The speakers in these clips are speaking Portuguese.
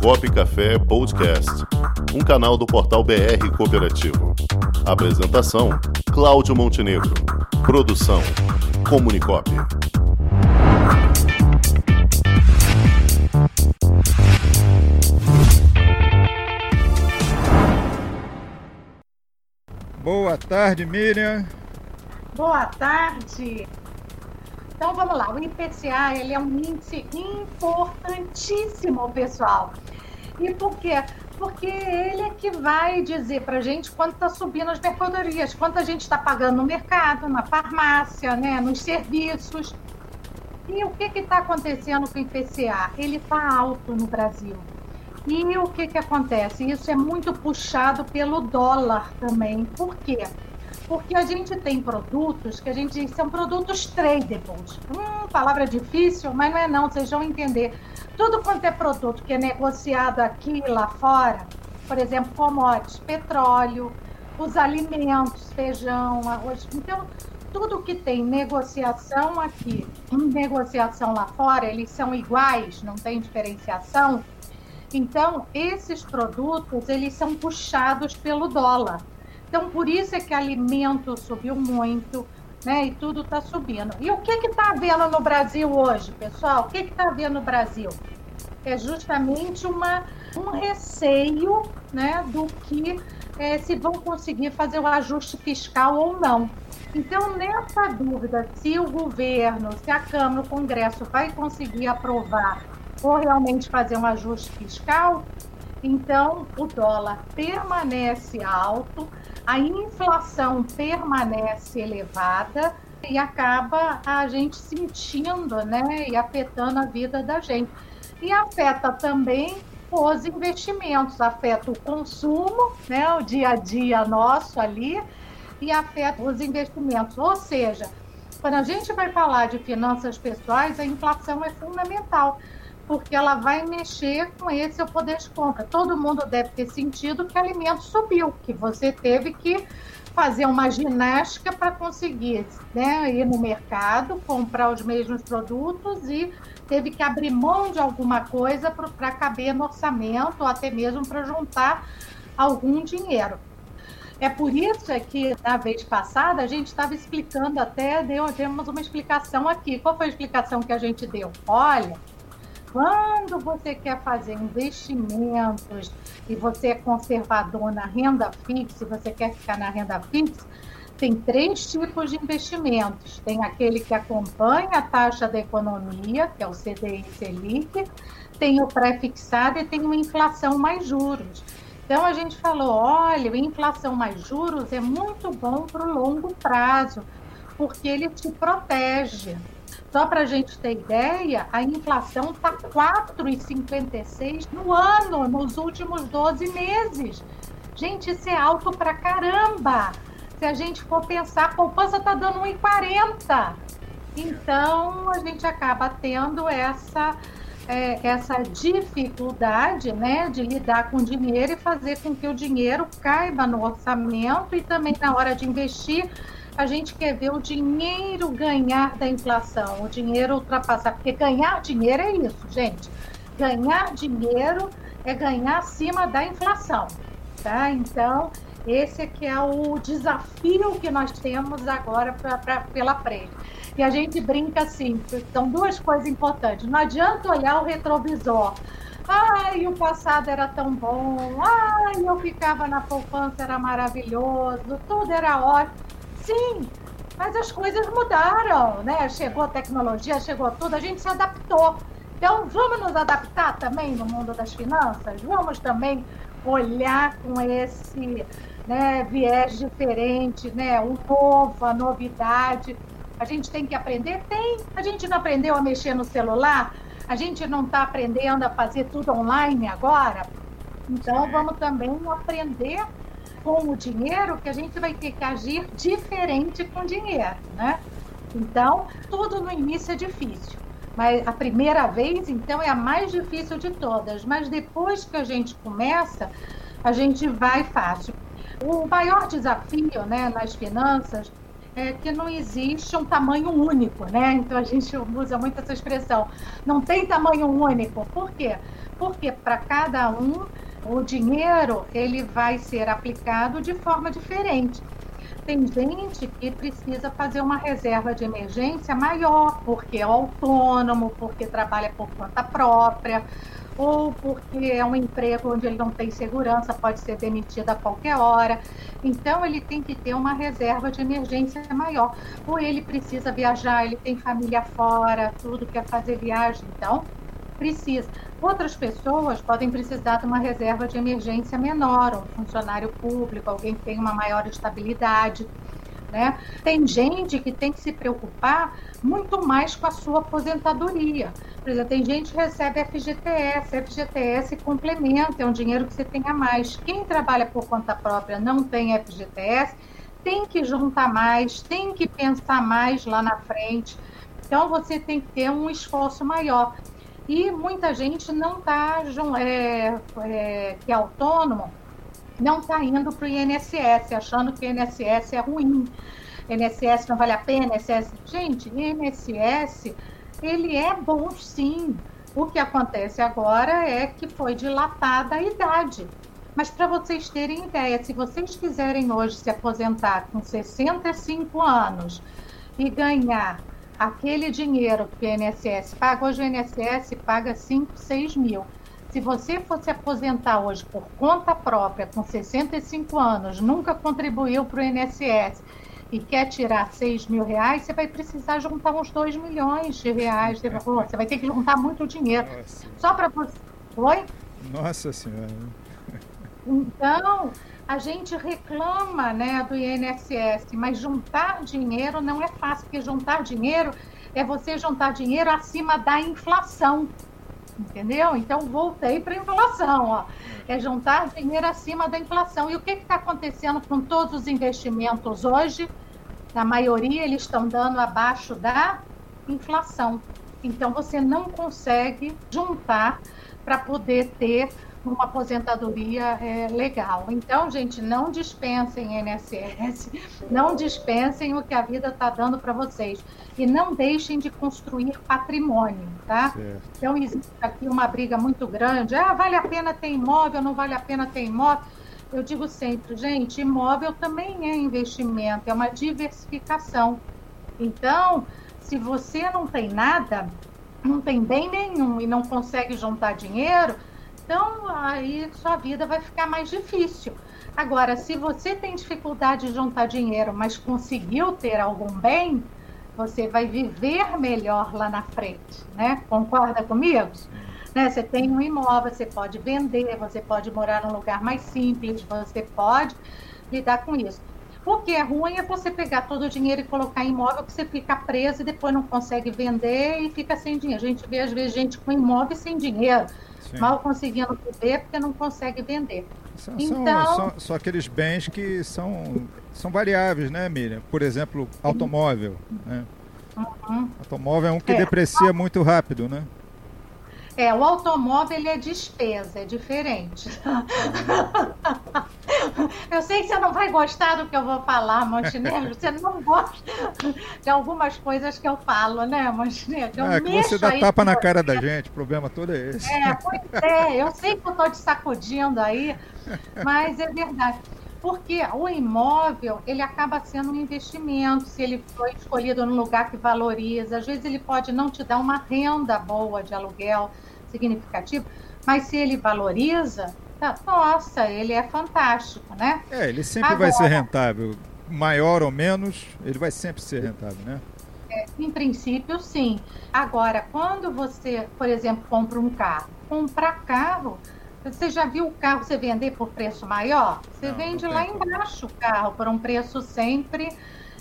Comunicop Café Podcast, um canal do portal BR Cooperativo. Apresentação: Cláudio Montenegro. Produção: Comunicop. Boa tarde, Miriam. Boa tarde. Então vamos lá, o IPCA ele é um índice importantíssimo, pessoal. E por quê? Porque ele é que vai dizer para a gente quanto está subindo as mercadorias, quanto a gente está pagando no mercado, na farmácia, né, nos serviços. E o que está acontecendo com o IPCA? Ele está alto no Brasil. E o que, que acontece? Isso é muito puxado pelo dólar também. Por quê? Porque a gente tem produtos que a gente são produtos tradables. Hum, palavra difícil, mas não é não, vocês vão entender. Tudo quanto é produto que é negociado aqui e lá fora, por exemplo, commodities, petróleo, os alimentos, feijão, arroz. Então, tudo que tem negociação aqui e negociação lá fora, eles são iguais, não tem diferenciação. Então, esses produtos, eles são puxados pelo dólar. Então, por isso é que alimento subiu muito, né? E tudo está subindo. E o que está havendo no Brasil hoje, pessoal? O que está havendo no Brasil? É justamente uma, um receio né, do que é, se vão conseguir fazer o ajuste fiscal ou não. Então, nessa dúvida, se o governo, se a Câmara, o Congresso vai conseguir aprovar ou realmente fazer um ajuste fiscal, então o dólar permanece alto, a inflação permanece elevada e acaba a gente sentindo, né, e afetando a vida da gente. E afeta também os investimentos, afeta o consumo, né, o dia a dia nosso ali, e afeta os investimentos. Ou seja, quando a gente vai falar de finanças pessoais, a inflação é fundamental porque ela vai mexer com esse seu poder de compra. Todo mundo deve ter sentido que o alimento subiu, que você teve que fazer uma ginástica para conseguir né, ir no mercado, comprar os mesmos produtos e teve que abrir mão de alguma coisa para caber no orçamento ou até mesmo para juntar algum dinheiro. É por isso é que na vez passada a gente estava explicando até, deu, demos uma explicação aqui. Qual foi a explicação que a gente deu? Olha, quando você quer fazer investimentos e você é conservador na renda fixa, você quer ficar na renda fixa, tem três tipos de investimentos. Tem aquele que acompanha a taxa da economia, que é o CDI Selic, tem o pré-fixado e tem uma inflação mais juros. Então a gente falou, olha, a inflação mais juros é muito bom para o longo prazo, porque ele te protege. Só para a gente ter ideia, a inflação está 4,56 no ano, nos últimos 12 meses. Gente, isso é alto para caramba. Se a gente for pensar, a poupança está dando 1,40. Então, a gente acaba tendo essa, é, essa dificuldade né, de lidar com o dinheiro e fazer com que o dinheiro caiba no orçamento e também na hora de investir a gente quer ver o dinheiro ganhar da inflação, o dinheiro ultrapassar, porque ganhar dinheiro é isso, gente. Ganhar dinheiro é ganhar acima da inflação, tá? Então, esse aqui é o desafio que nós temos agora pra, pra, pela frente. E a gente brinca assim, são duas coisas importantes. Não adianta olhar o retrovisor. Ai, o passado era tão bom. Ai, eu ficava na poupança, era maravilhoso. Tudo era ótimo. Sim, mas as coisas mudaram, né? Chegou a tecnologia, chegou tudo, a gente se adaptou. Então, vamos nos adaptar também no mundo das finanças? Vamos também olhar com esse né, viés diferente, né? O novo, a novidade. A gente tem que aprender? Tem. A gente não aprendeu a mexer no celular? A gente não está aprendendo a fazer tudo online agora? Então, vamos também aprender com o dinheiro que a gente vai ter que agir diferente com o dinheiro, né? Então, tudo no início é difícil. Mas a primeira vez, então, é a mais difícil de todas. Mas depois que a gente começa, a gente vai fácil. O maior desafio né, nas finanças é que não existe um tamanho único, né? Então a gente usa muito essa expressão. Não tem tamanho único. Por quê? Porque para cada um o dinheiro ele vai ser aplicado de forma diferente. Tem gente que precisa fazer uma reserva de emergência maior, porque é autônomo, porque trabalha por conta própria, ou porque é um emprego onde ele não tem segurança, pode ser demitido a qualquer hora. Então, ele tem que ter uma reserva de emergência maior. Ou ele precisa viajar, ele tem família fora, tudo quer fazer viagem. Então, precisa. Outras pessoas podem precisar de uma reserva de emergência menor, um funcionário público, alguém que tem uma maior estabilidade. Né? Tem gente que tem que se preocupar muito mais com a sua aposentadoria. Por exemplo, tem gente que recebe FGTS, FGTS complementa, é um dinheiro que você tem a mais. Quem trabalha por conta própria não tem FGTS, tem que juntar mais, tem que pensar mais lá na frente. Então, você tem que ter um esforço maior. E muita gente não está, é, é, que é autônomo, não está indo para o INSS, achando que o INSS é ruim. INSS não vale a pena, INSS... Gente, INSS, ele é bom sim. O que acontece agora é que foi dilatada a idade. Mas para vocês terem ideia, se vocês quiserem hoje se aposentar com 65 anos e ganhar aquele dinheiro que o INSS paga, hoje o INSS paga 5, 6 mil. Se você fosse aposentar hoje por conta própria, com 65 anos, nunca contribuiu para o INSS e quer tirar 6 mil reais, você vai precisar juntar uns 2 milhões de reais. Você vai ter que juntar muito dinheiro. Nossa. Só para você. Oi? Nossa Senhora. Então, a gente reclama né, do INSS, mas juntar dinheiro não é fácil, porque juntar dinheiro é você juntar dinheiro acima da inflação. Entendeu? Então voltei para a inflação, ó. É juntar dinheiro acima da inflação. E o que está acontecendo com todos os investimentos hoje? Na maioria, eles estão dando abaixo da inflação. Então você não consegue juntar para poder ter uma aposentadoria é, legal. Então, gente, não dispensem INSS, não dispensem o que a vida está dando para vocês. E não deixem de construir patrimônio, tá? Certo. Então, existe aqui uma briga muito grande. Ah, vale a pena ter imóvel, não vale a pena ter imóvel? Eu digo sempre, gente, imóvel também é investimento, é uma diversificação. Então, se você não tem nada, não tem bem nenhum e não consegue juntar dinheiro, então, aí sua vida vai ficar mais difícil. Agora, se você tem dificuldade de juntar dinheiro, mas conseguiu ter algum bem, você vai viver melhor lá na frente, né? Concorda comigo? Né? Você tem um imóvel, você pode vender, você pode morar num lugar mais simples, você pode lidar com isso. O que é ruim é você pegar todo o dinheiro e colocar em imóvel que você fica preso e depois não consegue vender e fica sem dinheiro. A gente vê, às vezes, gente com imóvel sem dinheiro. Sim. mal conseguindo viver porque não consegue vender. São, então, são, são, aqueles bens que são, são variáveis, né, Miriam? Por exemplo, automóvel. Né? Uhum. Automóvel é um que é. deprecia muito rápido, né? É, o automóvel ele é despesa, é diferente. eu sei que você não vai gostar do que eu vou falar, Montenegro. Você não gosta de algumas coisas que eu falo, né, Montenegro? Eu é que você dá tapa na cara da gente, o problema todo é esse. É, pois é, eu sei que eu estou te sacudindo aí, mas é verdade porque o imóvel ele acaba sendo um investimento se ele foi escolhido num lugar que valoriza. Às vezes ele pode não te dar uma renda boa de aluguel significativa, mas se ele valoriza, tá, nossa, ele é fantástico, né? É, ele sempre Agora, vai ser rentável, maior ou menos, ele vai sempre ser rentável, né? É, em princípio, sim. Agora, quando você, por exemplo, compra um carro, comprar carro você já viu o carro você vender por preço maior? Você não, vende não lá embaixo o carro por um preço sempre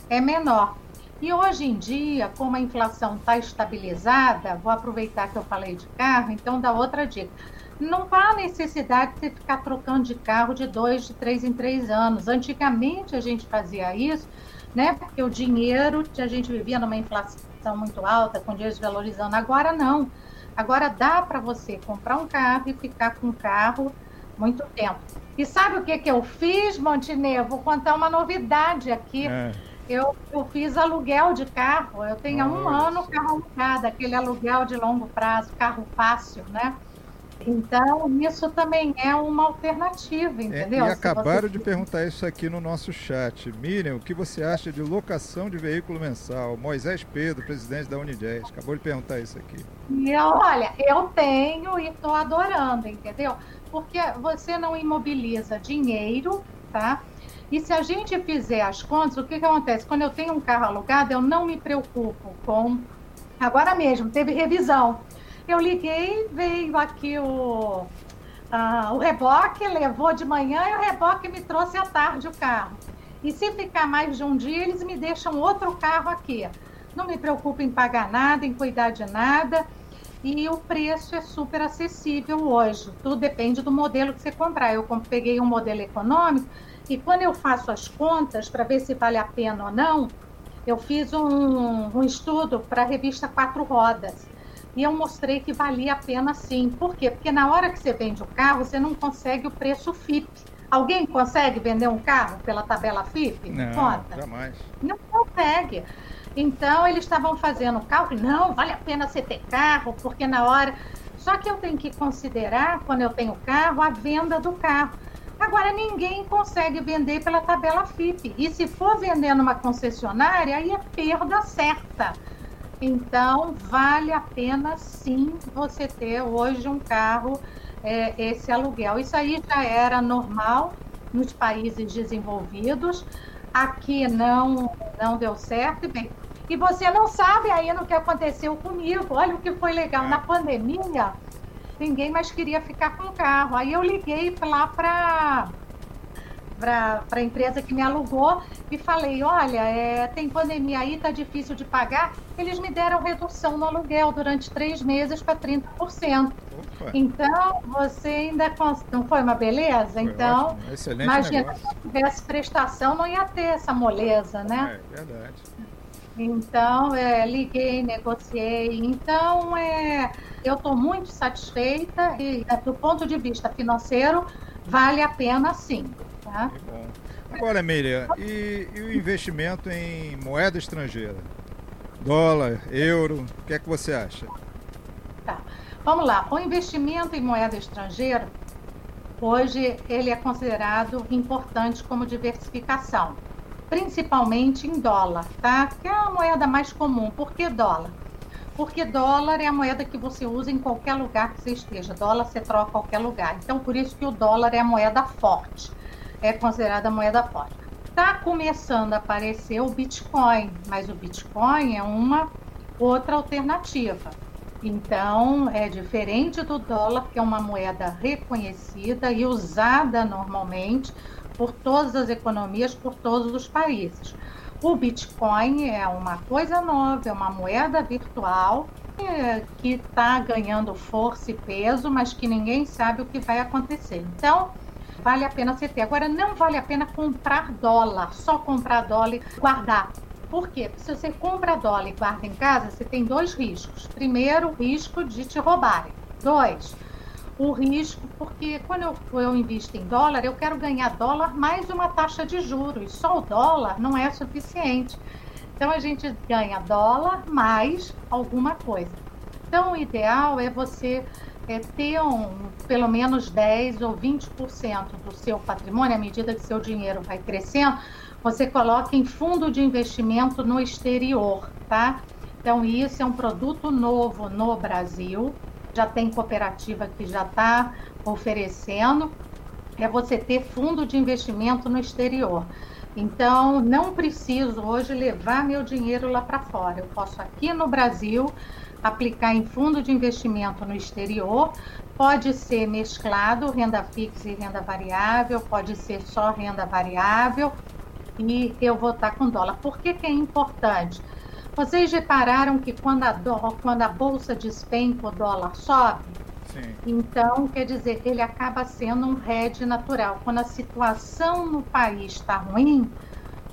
é menor. E hoje em dia, como a inflação está estabilizada, vou aproveitar que eu falei de carro, então dá outra dica. Não há necessidade de ficar trocando de carro de dois, de três em três anos. Antigamente a gente fazia isso, né? Porque o dinheiro, a gente vivia numa inflação muito alta, com dinheiro desvalorizando. Agora não. Agora dá para você comprar um carro e ficar com o carro muito tempo. E sabe o que, que eu fiz, Montenegro? Vou contar uma novidade aqui. É. Eu, eu fiz aluguel de carro, eu tenho um ano carro alugado, aquele aluguel de longo prazo, carro fácil, né? Então, isso também é uma alternativa, entendeu? É, e acabaram de perguntar isso aqui no nosso chat. Miriam, o que você acha de locação de veículo mensal? Moisés Pedro, presidente da Unidez, acabou de perguntar isso aqui. E olha, eu tenho e estou adorando, entendeu? Porque você não imobiliza dinheiro, tá? E se a gente fizer as contas, o que, que acontece? Quando eu tenho um carro alugado, eu não me preocupo com. Agora mesmo, teve revisão. Eu liguei, veio aqui o, uh, o reboque, levou de manhã e o reboque me trouxe à tarde o carro. E se ficar mais de um dia, eles me deixam outro carro aqui. Não me preocupo em pagar nada, em cuidar de nada. E o preço é super acessível hoje. Tudo depende do modelo que você comprar. Eu peguei um modelo econômico e quando eu faço as contas para ver se vale a pena ou não, eu fiz um, um estudo para a revista Quatro Rodas. E eu mostrei que valia a pena sim. Por quê? Porque na hora que você vende o carro, você não consegue o preço FIP. Alguém consegue vender um carro pela tabela FIP? Não, Conta. jamais. Não consegue. Então, eles estavam fazendo cálculo, não, vale a pena você ter carro, porque na hora... Só que eu tenho que considerar, quando eu tenho carro, a venda do carro. Agora, ninguém consegue vender pela tabela FIP. E se for vender numa concessionária, aí é perda certa. Então, vale a pena sim você ter hoje um carro, é, esse aluguel. Isso aí já era normal nos países desenvolvidos. Aqui não, não deu certo. E, bem, e você não sabe ainda o que aconteceu comigo. Olha o que foi legal. Na pandemia, ninguém mais queria ficar com o carro. Aí eu liguei lá para para a empresa que me alugou e falei, olha, é, tem pandemia aí, tá difícil de pagar. Eles me deram redução no aluguel durante três meses para 30%. Opa. Então, você ainda... Não foi uma beleza? Foi então, imagina, negócio. se tivesse prestação, não ia ter essa moleza, né? É, verdade. Então, é, liguei, negociei. Então, é, eu estou muito satisfeita e, do ponto de vista financeiro, vale a pena sim. Tá? Agora, Miriam, e, e, o investimento em moeda estrangeira? Dólar, euro, o que é que você acha? Tá. Vamos lá. O investimento em moeda estrangeira, hoje, ele é considerado importante como diversificação, principalmente em dólar, tá? Que é a moeda mais comum. Por que dólar? Porque dólar é a moeda que você usa em qualquer lugar que você esteja. Dólar você troca em qualquer lugar. Então, por isso que o dólar é a moeda forte é considerada moeda forte. Está começando a aparecer o Bitcoin, mas o Bitcoin é uma outra alternativa. Então, é diferente do dólar, que é uma moeda reconhecida e usada normalmente por todas as economias, por todos os países. O Bitcoin é uma coisa nova, é uma moeda virtual é, que está ganhando força e peso, mas que ninguém sabe o que vai acontecer. Então, vale a pena você ter. Agora, não vale a pena comprar dólar, só comprar dólar e guardar. Por quê? Porque se você compra dólar e guarda em casa, você tem dois riscos. Primeiro, risco de te roubarem. Dois, o risco, porque quando eu, eu invisto em dólar, eu quero ganhar dólar mais uma taxa de juros. Só o dólar não é suficiente. Então a gente ganha dólar mais alguma coisa. Então o ideal é você é, ter um, pelo menos 10 ou 20% do seu patrimônio, à medida que seu dinheiro vai crescendo, você coloca em fundo de investimento no exterior, tá? Então, isso é um produto novo no Brasil, já tem cooperativa que já está oferecendo, é você ter fundo de investimento no exterior. Então, não preciso hoje levar meu dinheiro lá para fora. Eu posso aqui no Brasil aplicar em fundo de investimento no exterior, pode ser mesclado, renda fixa e renda variável, pode ser só renda variável, e eu vou estar com dólar. Por que, que é importante? Vocês repararam que quando a, quando a bolsa despenca, o dólar sobe? Sim. Então, quer dizer, ele acaba sendo um hedge natural. Quando a situação no país está ruim,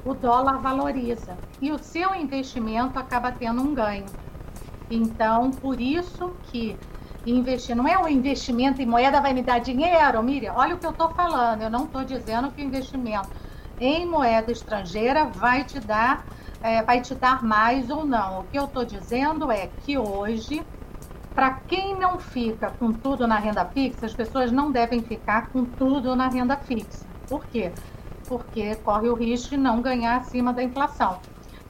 o dólar valoriza e o seu investimento acaba tendo um ganho. Então, por isso que investir não é um investimento em moeda vai me dar dinheiro, Miriam. Olha o que eu estou falando. Eu não estou dizendo que o investimento em moeda estrangeira vai te dar, é, vai te dar mais ou não. O que eu estou dizendo é que hoje, para quem não fica com tudo na renda fixa, as pessoas não devem ficar com tudo na renda fixa. Por quê? Porque corre o risco de não ganhar acima da inflação.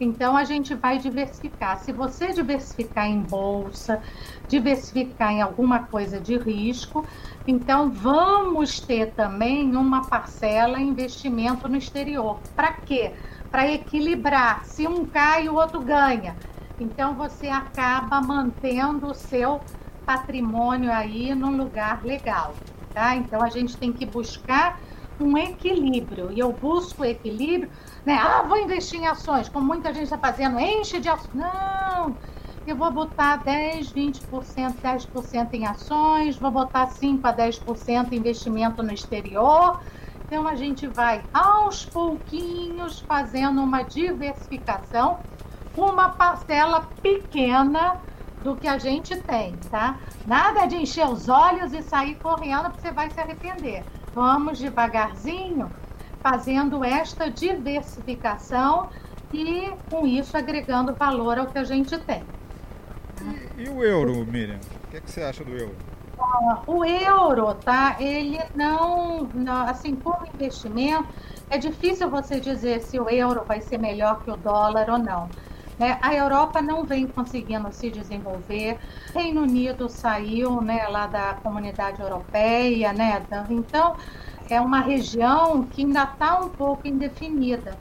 Então a gente vai diversificar. Se você diversificar em bolsa, diversificar em alguma coisa de risco, então vamos ter também uma parcela investimento no exterior. Para quê? Para equilibrar. Se um cai, o outro ganha. Então você acaba mantendo o seu patrimônio aí num lugar legal, tá? Então a gente tem que buscar um equilíbrio. E eu busco equilíbrio né? Ah, vou investir em ações, como muita gente está fazendo, enche de ações. Não, eu vou botar 10, 20%, 10% em ações, vou botar 5 a 10% em investimento no exterior. Então a gente vai aos pouquinhos fazendo uma diversificação, uma parcela pequena do que a gente tem, tá? Nada de encher os olhos e sair correndo, porque você vai se arrepender. Vamos devagarzinho, fazendo esta diversificação e, com isso, agregando valor ao que a gente tem. E, e o euro, Miriam? O que, é que você acha do euro? O euro, tá? Ele não, não, assim, como investimento, é difícil você dizer se o euro vai ser melhor que o dólar ou não. Né? A Europa não vem conseguindo se desenvolver. Reino Unido saiu, né, lá da comunidade europeia, né? Então, é uma região que ainda está um pouco indefinida.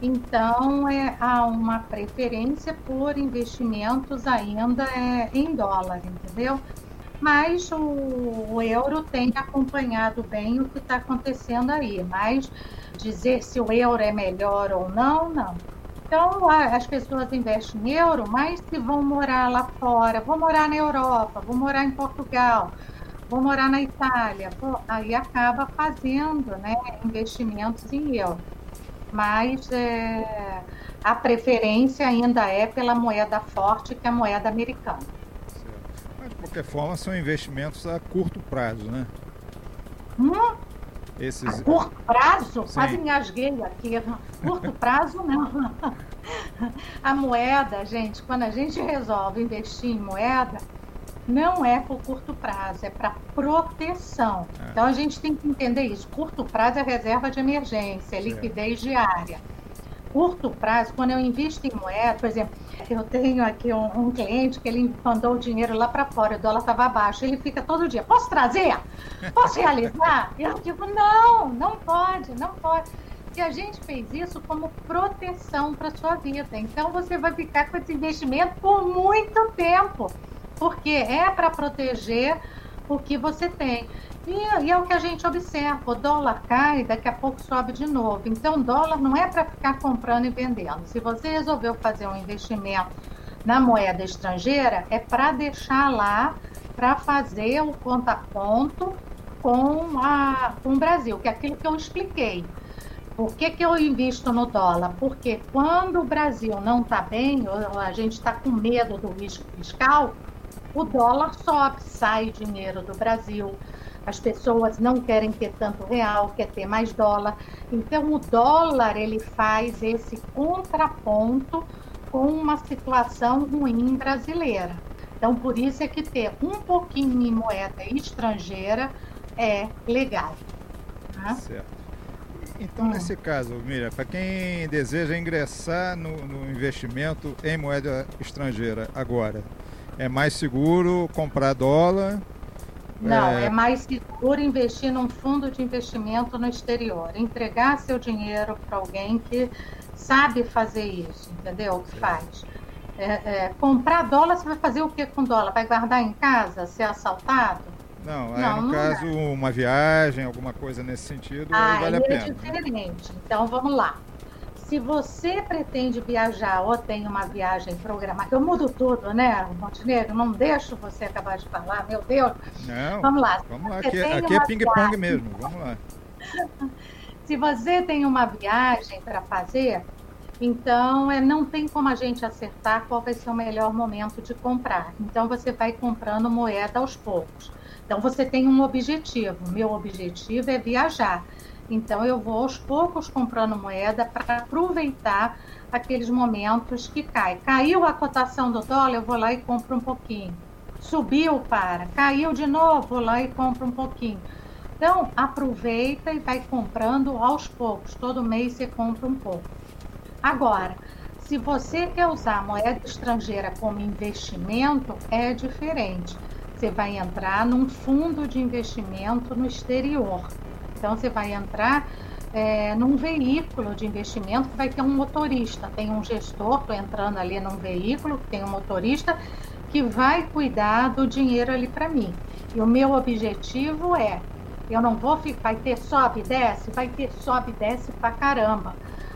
Então, é, há uma preferência por investimentos ainda é, em dólar, entendeu? Mas o, o euro tem acompanhado bem o que está acontecendo aí. Mas dizer se o euro é melhor ou não, não. Então, as pessoas investem em euro, mas se vão morar lá fora, vão morar na Europa, vão morar em Portugal, vou morar na Itália, aí acaba fazendo né, investimentos em euro. Mas é, a preferência ainda é pela moeda forte, que é a moeda americana. Qualquer forma, são investimentos a curto prazo, né? Hum? Esses... A curto prazo? Sim. Quase engasguei aqui. Curto prazo, não. A moeda, gente, quando a gente resolve investir em moeda, não é por curto prazo, é para proteção. É. Então a gente tem que entender isso. Curto prazo é reserva de emergência, é liquidez diária. Curto prazo, quando eu invisto em moeda, por exemplo, eu tenho aqui um, um cliente que ele mandou o dinheiro lá para fora, o dólar estava baixo, ele fica todo dia, posso trazer? Posso realizar? eu digo, não, não pode, não pode. E a gente fez isso como proteção para sua vida. Então você vai ficar com esse investimento por muito tempo porque é para proteger o que você tem. E, e, é o que a gente observa: o dólar cai, daqui a pouco sobe de novo. Então, dólar não é para ficar comprando e vendendo. Se você resolveu fazer um investimento na moeda estrangeira, é para deixar lá para fazer o ponto com, a, com o Brasil, que é aquilo que eu expliquei. Por que, que eu invisto no dólar? Porque quando o Brasil não está bem, ou a gente está com medo do risco fiscal, o dólar sobe, sai dinheiro do Brasil. As pessoas não querem ter tanto real, quer ter mais dólar. Então o dólar ele faz esse contraponto com uma situação ruim brasileira. Então por isso é que ter um pouquinho em moeda estrangeira é legal. Tá? Certo. Então, hum. nesse caso, Miriam, para quem deseja ingressar no, no investimento em moeda estrangeira agora, é mais seguro comprar dólar? Não, é... é mais seguro investir num fundo de investimento no exterior. Entregar seu dinheiro para alguém que sabe fazer isso, entendeu? O que faz. É, é, comprar dólar, você vai fazer o que com dólar? Vai guardar em casa? Ser assaltado? Não, aí no não caso, uma viagem, alguma coisa nesse sentido, ah, vale a é pena. é diferente. Então, vamos lá se você pretende viajar ou tem uma viagem programada, eu mudo tudo, né, Montenegro? Não deixo você acabar de falar, meu Deus. Não, vamos lá. Vamos lá, aqui, aqui é ping-pong mesmo, vamos lá. se você tem uma viagem para fazer, então é, não tem como a gente acertar qual vai ser o melhor momento de comprar. Então você vai comprando moeda aos poucos. Então você tem um objetivo. Meu objetivo é viajar. Então eu vou aos poucos comprando moeda para aproveitar aqueles momentos que cai. Caiu a cotação do dólar, eu vou lá e compro um pouquinho. Subiu para, caiu de novo, vou lá e compro um pouquinho. Então aproveita e vai comprando aos poucos. Todo mês você compra um pouco. Agora, se você quer usar moeda estrangeira como investimento, é diferente. Você vai entrar num fundo de investimento no exterior. Então, você vai entrar é, num veículo de investimento que vai ter um motorista. Tem um gestor, estou entrando ali num veículo que tem um motorista que vai cuidar do dinheiro ali para mim. E o meu objetivo é, eu não vou ficar, vai ter sobe desce, vai ter sobe desce pra caramba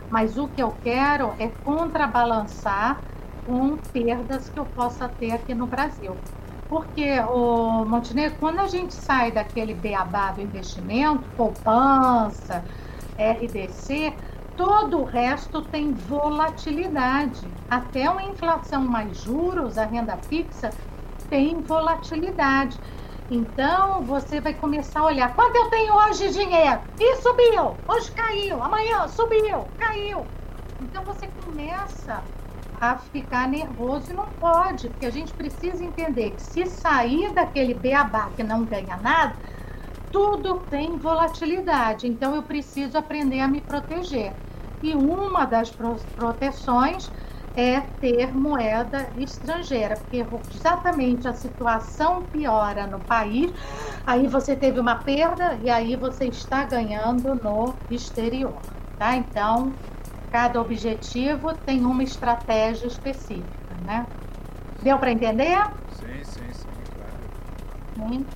mas o que eu quero é contrabalançar com perdas que eu possa ter aqui no Brasil. Porque, o Montenegro, quando a gente sai daquele beabá do investimento, poupança, RDC, todo o resto tem volatilidade. Até uma inflação mais juros, a renda fixa, tem volatilidade. Então você vai começar a olhar quanto eu tenho hoje de dinheiro. E subiu, hoje caiu, amanhã subiu, caiu. Então você começa a ficar nervoso e não pode, porque a gente precisa entender que se sair daquele beabá que não ganha nada, tudo tem volatilidade. Então eu preciso aprender a me proteger. E uma das proteções é ter moeda estrangeira, porque exatamente a situação piora no país, aí você teve uma perda e aí você está ganhando no exterior, tá? Então, cada objetivo tem uma estratégia específica, né? Deu para entender? Sim, sim, sim, claro. Sim.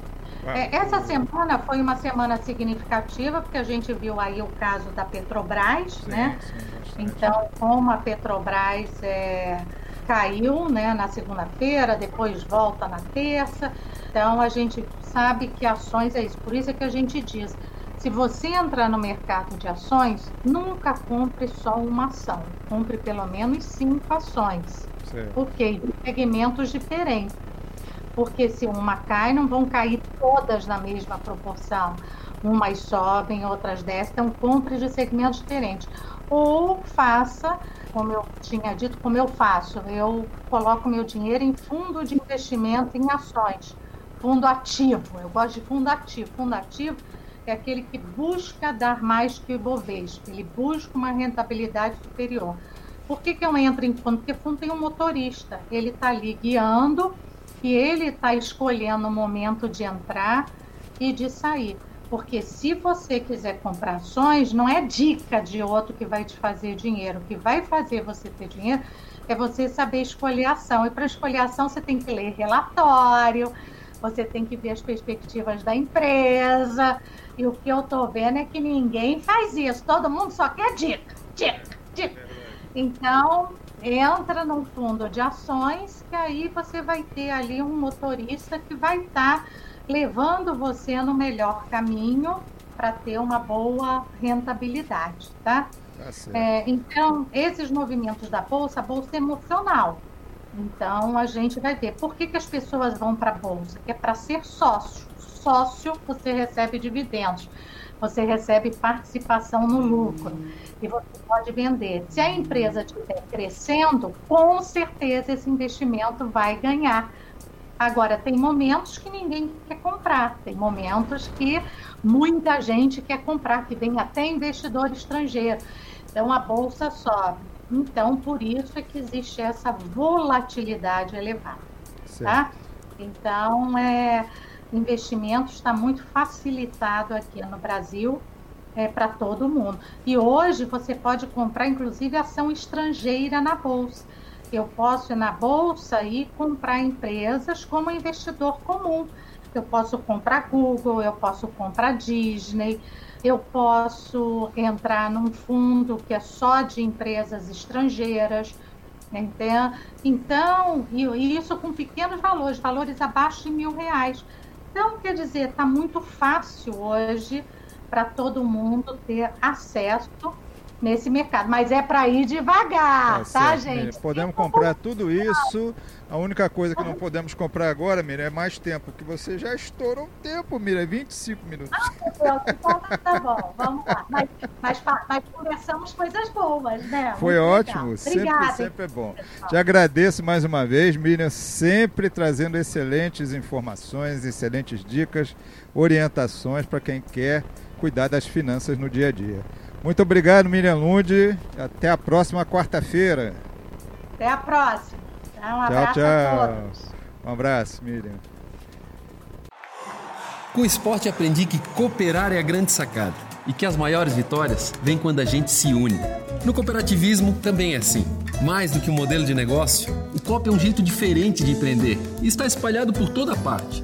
É, essa semana foi uma semana significativa, porque a gente viu aí o caso da Petrobras, sim, né? Sim, então, como a Petrobras é, caiu né, na segunda-feira, depois volta na terça, então a gente sabe que ações é isso. Por isso é que a gente diz, se você entrar no mercado de ações, nunca compre só uma ação, compre pelo menos cinco ações. Porque de segmentos diferentes porque se uma cai, não vão cair todas na mesma proporção. Umas sobem, outras descem, então compre de segmentos diferentes. Ou faça, como eu tinha dito, como eu faço, eu coloco meu dinheiro em fundo de investimento em ações, fundo ativo. Eu gosto de fundo ativo. Fundo ativo é aquele que busca dar mais que o Ibovespa, ele busca uma rentabilidade superior. Por que, que eu entro em fundo? Porque fundo tem um motorista, ele está ali guiando que ele está escolhendo o momento de entrar e de sair. Porque se você quiser comprar ações, não é dica de outro que vai te fazer dinheiro. O que vai fazer você ter dinheiro é você saber escolher ação. E para escolher ação, você tem que ler relatório, você tem que ver as perspectivas da empresa. E o que eu estou vendo é que ninguém faz isso. Todo mundo só quer dica, dica, dica. Então, entra num fundo de ações, que aí você vai ter ali um motorista que vai estar tá levando você no melhor caminho para ter uma boa rentabilidade, tá? tá é, então, esses movimentos da bolsa, a bolsa é emocional. Então, a gente vai ver por que, que as pessoas vão para a bolsa, que é para ser sócio. Sócio, você recebe dividendos você recebe participação no lucro e você pode vender. Se a empresa estiver crescendo, com certeza esse investimento vai ganhar. Agora, tem momentos que ninguém quer comprar, tem momentos que muita gente quer comprar, que vem até investidor estrangeiro. Então, a bolsa sobe. Então, por isso é que existe essa volatilidade elevada. Tá? Então, é, investimento está muito facilitado aqui no Brasil é, para todo mundo. E hoje você pode comprar, inclusive, ação estrangeira na bolsa. Eu posso ir na bolsa e comprar empresas como investidor comum. Eu posso comprar Google, eu posso comprar Disney, eu posso entrar num fundo que é só de empresas estrangeiras. Entende? Então, e isso com pequenos valores, valores abaixo de mil reais. Então, quer dizer, está muito fácil hoje para todo mundo ter acesso nesse mercado. Mas é para ir devagar, tá, tá gente? Podemos comprar tudo isso. A única coisa que não podemos comprar agora, Miriam, é mais tempo, que você já estourou um tempo, Miriam, 25 minutos. Ah, meu Deus, então tá bom, vamos lá. Mas, mas, mas conversamos coisas boas, né? Foi Muito ótimo, sempre, sempre é bom. Te agradeço mais uma vez, Miriam, sempre trazendo excelentes informações, excelentes dicas, orientações para quem quer cuidar das finanças no dia a dia. Muito obrigado, Miriam Lund. Até a próxima quarta-feira. Até a próxima. Um abraço tchau, tchau. a todos. Um abraço, Miriam. Com o esporte aprendi que cooperar é a grande sacada e que as maiores vitórias vêm quando a gente se une. No cooperativismo também é assim. Mais do que um modelo de negócio, o COP é um jeito diferente de empreender e está espalhado por toda parte